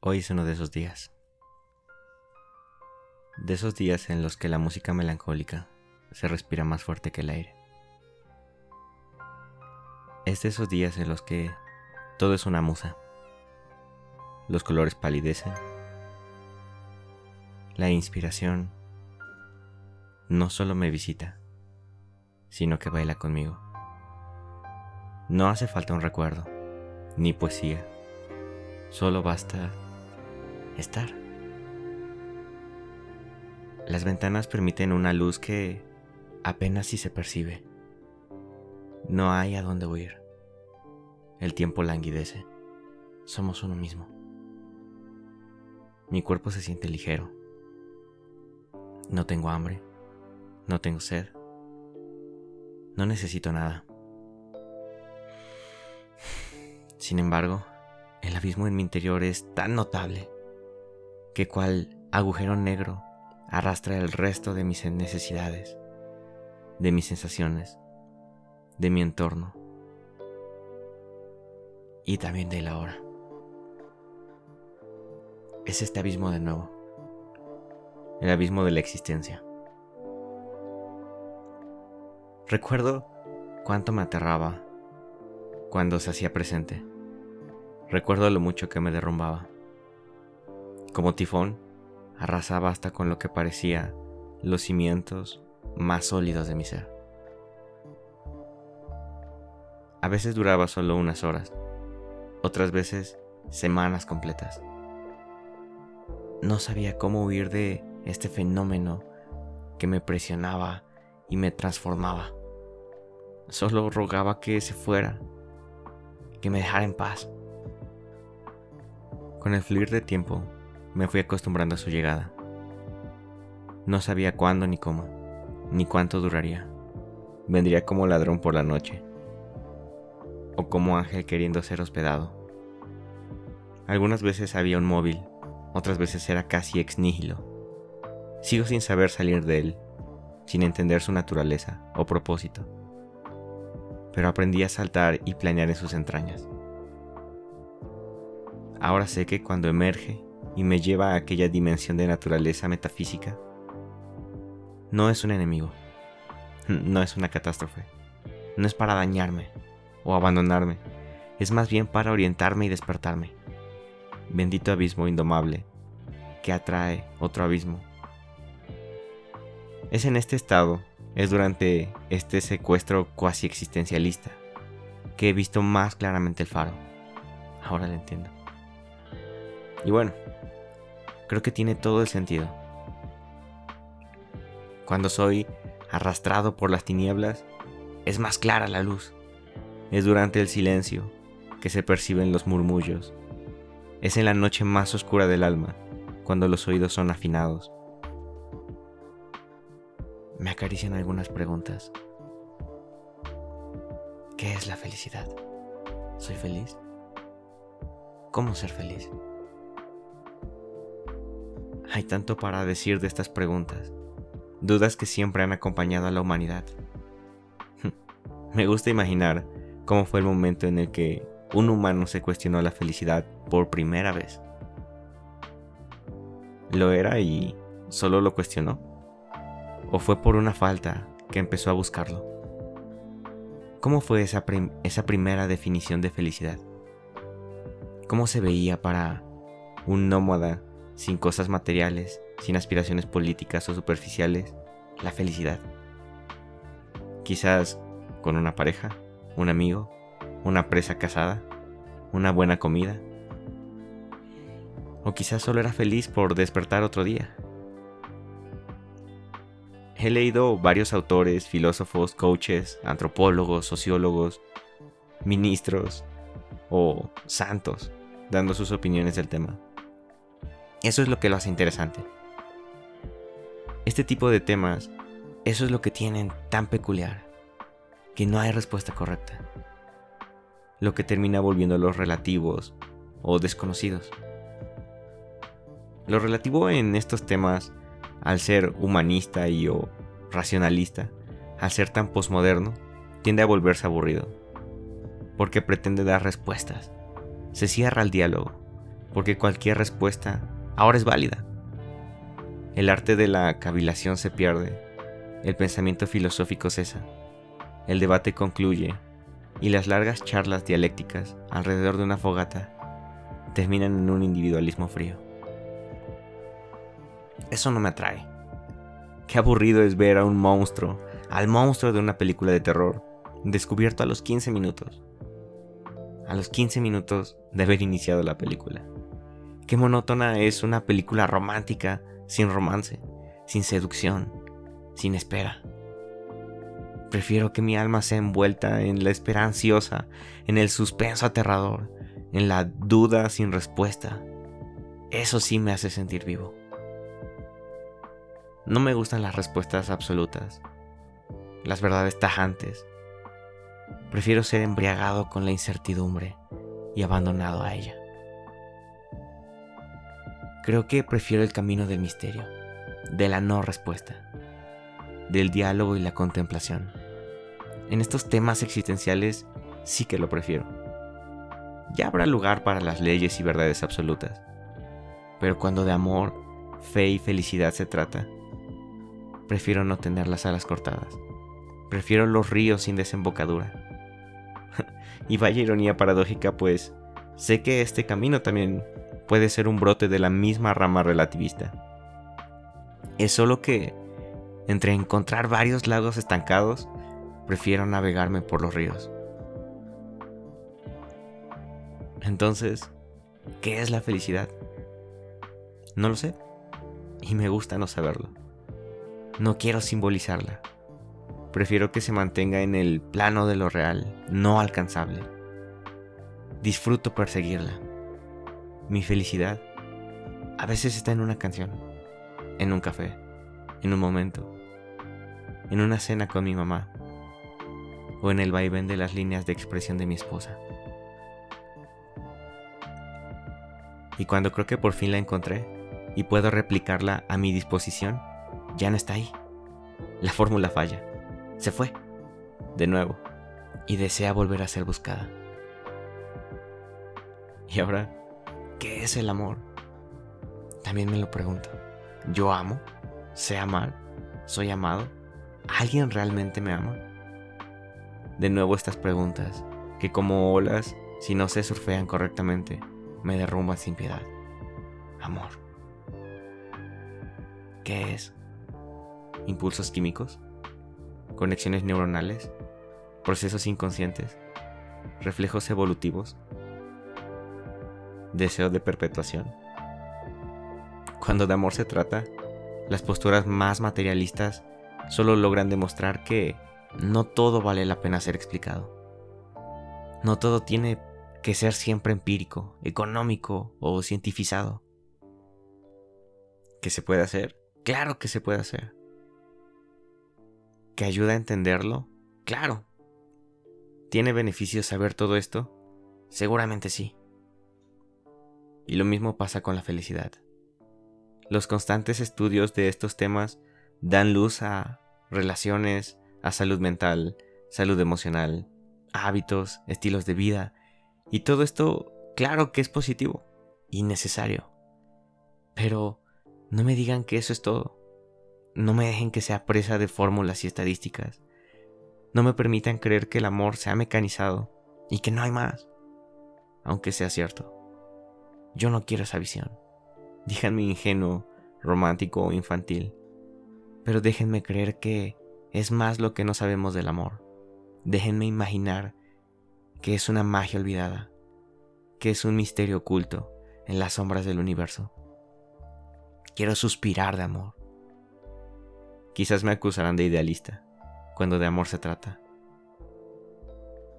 Hoy es uno de esos días. De esos días en los que la música melancólica se respira más fuerte que el aire. Es de esos días en los que todo es una musa. Los colores palidecen. La inspiración no solo me visita, sino que baila conmigo. No hace falta un recuerdo, ni poesía. Solo basta estar. Las ventanas permiten una luz que apenas si se percibe. No hay a dónde huir. El tiempo languidece. Somos uno mismo. Mi cuerpo se siente ligero. No tengo hambre. No tengo sed. No necesito nada. Sin embargo, el abismo en mi interior es tan notable que cual agujero negro arrastra el resto de mis necesidades, de mis sensaciones, de mi entorno y también de la hora. Es este abismo de nuevo, el abismo de la existencia. Recuerdo cuánto me aterraba cuando se hacía presente. Recuerdo lo mucho que me derrumbaba como tifón, arrasaba hasta con lo que parecía los cimientos más sólidos de mi ser. A veces duraba solo unas horas, otras veces semanas completas. No sabía cómo huir de este fenómeno que me presionaba y me transformaba. Solo rogaba que se fuera, que me dejara en paz. Con el fluir de tiempo, me fui acostumbrando a su llegada. No sabía cuándo ni cómo, ni cuánto duraría. Vendría como ladrón por la noche, o como ángel queriendo ser hospedado. Algunas veces había un móvil, otras veces era casi ex nihilo. Sigo sin saber salir de él, sin entender su naturaleza o propósito. Pero aprendí a saltar y planear en sus entrañas. Ahora sé que cuando emerge y me lleva a aquella dimensión de naturaleza metafísica, no es un enemigo, no es una catástrofe, no es para dañarme o abandonarme, es más bien para orientarme y despertarme. Bendito abismo indomable que atrae otro abismo. Es en este estado, es durante este secuestro cuasi existencialista, que he visto más claramente el faro. Ahora lo entiendo. Y bueno, creo que tiene todo el sentido. Cuando soy arrastrado por las tinieblas, es más clara la luz. Es durante el silencio que se perciben los murmullos. Es en la noche más oscura del alma, cuando los oídos son afinados. Me acarician algunas preguntas. ¿Qué es la felicidad? ¿Soy feliz? ¿Cómo ser feliz? Hay tanto para decir de estas preguntas, dudas que siempre han acompañado a la humanidad. Me gusta imaginar cómo fue el momento en el que un humano se cuestionó la felicidad por primera vez. ¿Lo era y solo lo cuestionó? ¿O fue por una falta que empezó a buscarlo? ¿Cómo fue esa, esa primera definición de felicidad? ¿Cómo se veía para un nómada sin cosas materiales, sin aspiraciones políticas o superficiales, la felicidad. Quizás con una pareja, un amigo, una presa casada, una buena comida. O quizás solo era feliz por despertar otro día. He leído varios autores, filósofos, coaches, antropólogos, sociólogos, ministros o santos dando sus opiniones del tema. Eso es lo que lo hace interesante. Este tipo de temas, eso es lo que tienen tan peculiar, que no hay respuesta correcta. Lo que termina volviéndolos relativos o desconocidos. Lo relativo en estos temas, al ser humanista y o racionalista, al ser tan posmoderno, tiende a volverse aburrido, porque pretende dar respuestas, se cierra al diálogo, porque cualquier respuesta ahora es válida. El arte de la cavilación se pierde, el pensamiento filosófico cesa, el debate concluye y las largas charlas dialécticas alrededor de una fogata terminan en un individualismo frío. Eso no me atrae. Qué aburrido es ver a un monstruo, al monstruo de una película de terror, descubierto a los 15 minutos. A los 15 minutos de haber iniciado la película. Qué monótona es una película romántica sin romance, sin seducción, sin espera. Prefiero que mi alma sea envuelta en la espera ansiosa, en el suspenso aterrador, en la duda sin respuesta. Eso sí me hace sentir vivo. No me gustan las respuestas absolutas, las verdades tajantes. Prefiero ser embriagado con la incertidumbre y abandonado a ella. Creo que prefiero el camino del misterio, de la no respuesta, del diálogo y la contemplación. En estos temas existenciales sí que lo prefiero. Ya habrá lugar para las leyes y verdades absolutas. Pero cuando de amor, fe y felicidad se trata, prefiero no tener las alas cortadas. Prefiero los ríos sin desembocadura. y vaya ironía paradójica, pues sé que este camino también puede ser un brote de la misma rama relativista. Es solo que, entre encontrar varios lagos estancados, prefiero navegarme por los ríos. Entonces, ¿qué es la felicidad? No lo sé. Y me gusta no saberlo. No quiero simbolizarla. Prefiero que se mantenga en el plano de lo real, no alcanzable. Disfruto perseguirla. Mi felicidad a veces está en una canción, en un café, en un momento, en una cena con mi mamá o en el vaivén de las líneas de expresión de mi esposa. Y cuando creo que por fin la encontré y puedo replicarla a mi disposición, ya no está ahí. La fórmula falla. Se fue. De nuevo. Y desea volver a ser buscada. Y ahora ¿Qué es el amor? También me lo pregunto. ¿Yo amo? ¿Sé amar? ¿Soy amado? ¿Alguien realmente me ama? De nuevo estas preguntas, que como olas, si no se surfean correctamente, me derrumban sin piedad. Amor. ¿Qué es? ¿Impulsos químicos? ¿Conexiones neuronales? ¿Procesos inconscientes? ¿Reflejos evolutivos? Deseo de perpetuación. Cuando de amor se trata, las posturas más materialistas solo logran demostrar que no todo vale la pena ser explicado. No todo tiene que ser siempre empírico, económico o cientificado. ¿Qué se puede hacer? Claro que se puede hacer. ¿Que ayuda a entenderlo? Claro. ¿Tiene beneficios saber todo esto? Seguramente sí. Y lo mismo pasa con la felicidad. Los constantes estudios de estos temas dan luz a relaciones, a salud mental, salud emocional, hábitos, estilos de vida. Y todo esto, claro que es positivo y necesario. Pero no me digan que eso es todo. No me dejen que sea presa de fórmulas y estadísticas. No me permitan creer que el amor se ha mecanizado y que no hay más. Aunque sea cierto. Yo no quiero esa visión. Díganme ingenuo, romántico o infantil. Pero déjenme creer que es más lo que no sabemos del amor. Déjenme imaginar que es una magia olvidada, que es un misterio oculto en las sombras del universo. Quiero suspirar de amor. Quizás me acusarán de idealista cuando de amor se trata,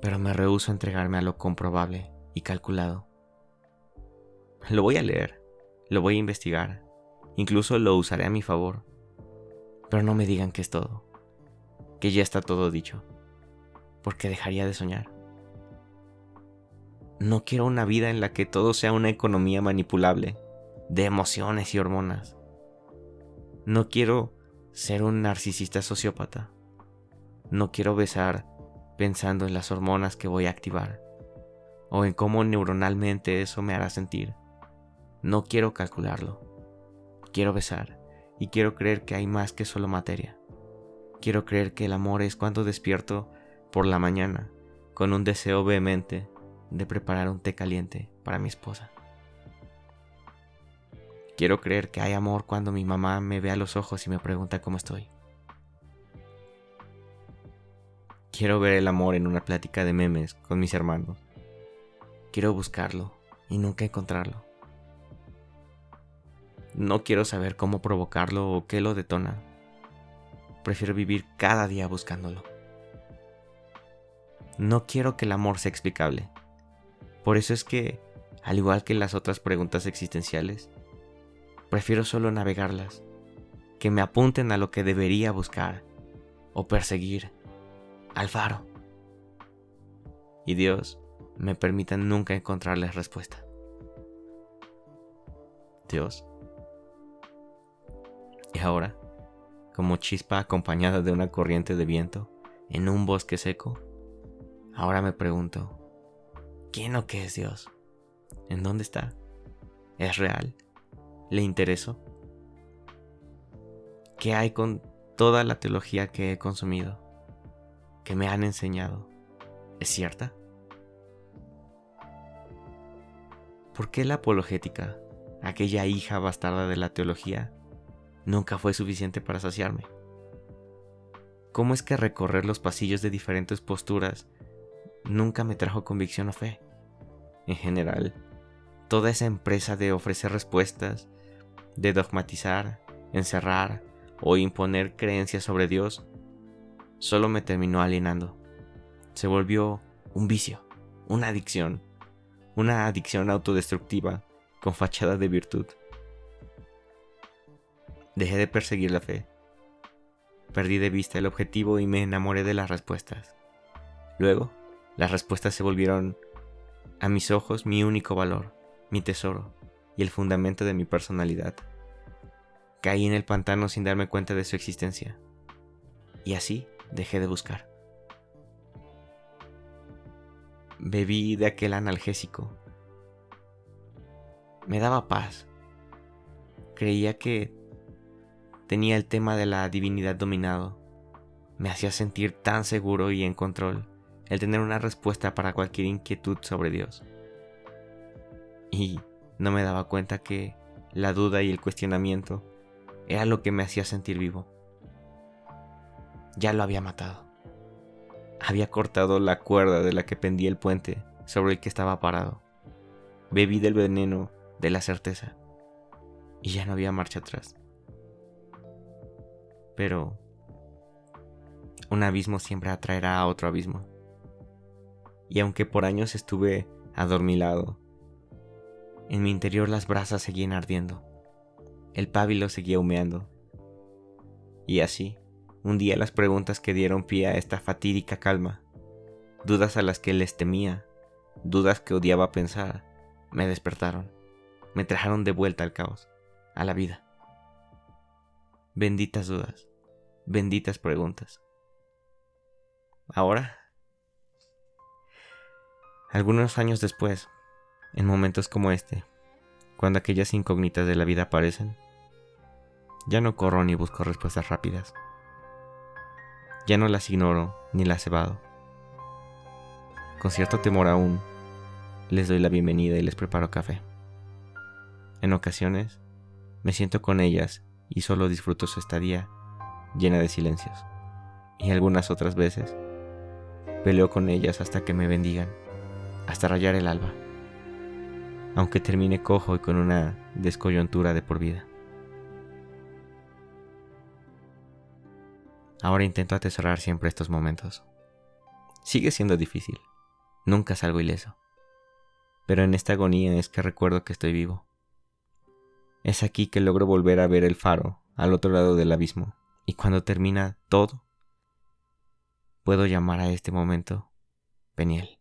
pero me rehúso a entregarme a lo comprobable y calculado. Lo voy a leer, lo voy a investigar, incluso lo usaré a mi favor. Pero no me digan que es todo, que ya está todo dicho, porque dejaría de soñar. No quiero una vida en la que todo sea una economía manipulable, de emociones y hormonas. No quiero ser un narcisista sociópata. No quiero besar pensando en las hormonas que voy a activar, o en cómo neuronalmente eso me hará sentir No quiero calcularlo. Quiero besar y quiero creer que hay más que solo materia. Quiero creer que el amor es cuando despierto por la mañana con un deseo vehemente de preparar un té caliente para mi esposa. Quiero creer que hay amor cuando mi mamá me ve a los ojos y me pregunta cómo estoy. Quiero ver el amor en una plática de memes con mis hermanos. Quiero buscarlo y nunca encontrarlo. No quiero saber cómo provocarlo o qué lo detona. Prefiero vivir cada día buscándolo. No quiero que el amor sea explicable. Por eso es que, al igual que las otras preguntas existenciales, prefiero solo navegarlas, que me apunten a lo que debería buscar o perseguir al faro. Y Dios me permita nunca encontrarles respuesta. Dios. Ahora, como chispa acompañada de una corriente de viento en un bosque seco, ahora me pregunto, ¿quién o qué es Dios? ¿En dónde está? ¿Es real? ¿Le intereso? ¿Qué hay con toda la teología que he consumido? que me han enseñado es cierta? ¿Por qué la apologética, aquella hija bastarda de la teología, nunca fue suficiente para saciarme? ¿Cómo es que recorrer los pasillos de diferentes posturas nunca me trajo convicción o fe? En general, toda esa empresa de ofrecer respuestas, de dogmatizar, encerrar o imponer creencias sobre Dios solo me terminó alienando. Se volvió un vicio, una adicción, una adicción autodestructiva con fachada de virtud. Dejé de perseguir la fe. Perdí de vista el objetivo y me enamoré de las respuestas. Luego, las respuestas se volvieron a mis ojos mi único valor, mi tesoro y el fundamento de mi personalidad. Caí en el pantano sin darme cuenta de su existencia. Y así dejé de buscar. Bebí de aquel analgésico. Me daba paz. Creía que tenía el tema de la divinidad dominado. Me hacía sentir tan seguro y en control el tener una respuesta para cualquier inquietud sobre Dios. Y no me daba cuenta que la duda y el cuestionamiento era lo que me hacía sentir vivo ya lo había matado. Había cortado la cuerda de la que pendía el puente sobre el que estaba parado. Bebí del veneno de la certeza. Y ya no había marcha atrás. Pero un abismo siempre atraerá a otro abismo. Y aunque por años estuve adormilado, en mi interior las brasas seguían ardiendo. El pábilo seguía humeando. Y así, un día las preguntas que dieron pie a esta fatídica calma, dudas a las que les temía, dudas que odiaba pensar, me despertaron, me trajeron de vuelta al caos, a la vida. Benditas dudas, benditas preguntas. Ahora, algunos años después, en momentos como este, cuando aquellas incógnitas de la vida aparecen, ya no corro ni busco respuestas rápidas. Ya no las ignoro ni las evado. Con cierto temor aún, les doy la bienvenida y les preparo café. En ocasiones, me siento con ellas y solo disfruto su estadía llena de silencios. Y algunas otras veces, peleo con ellas hasta que me bendigan, hasta rayar el alba, aunque termine cojo y con una descoyuntura de por vida. Ahora intento atesorar siempre estos momentos. Sigue siendo difícil. Nunca salgo ileso. Pero en esta agonía es que recuerdo que estoy vivo. Es aquí que logro volver a ver el faro al otro lado del abismo. Y cuando termina todo, puedo llamar a este momento Peniel.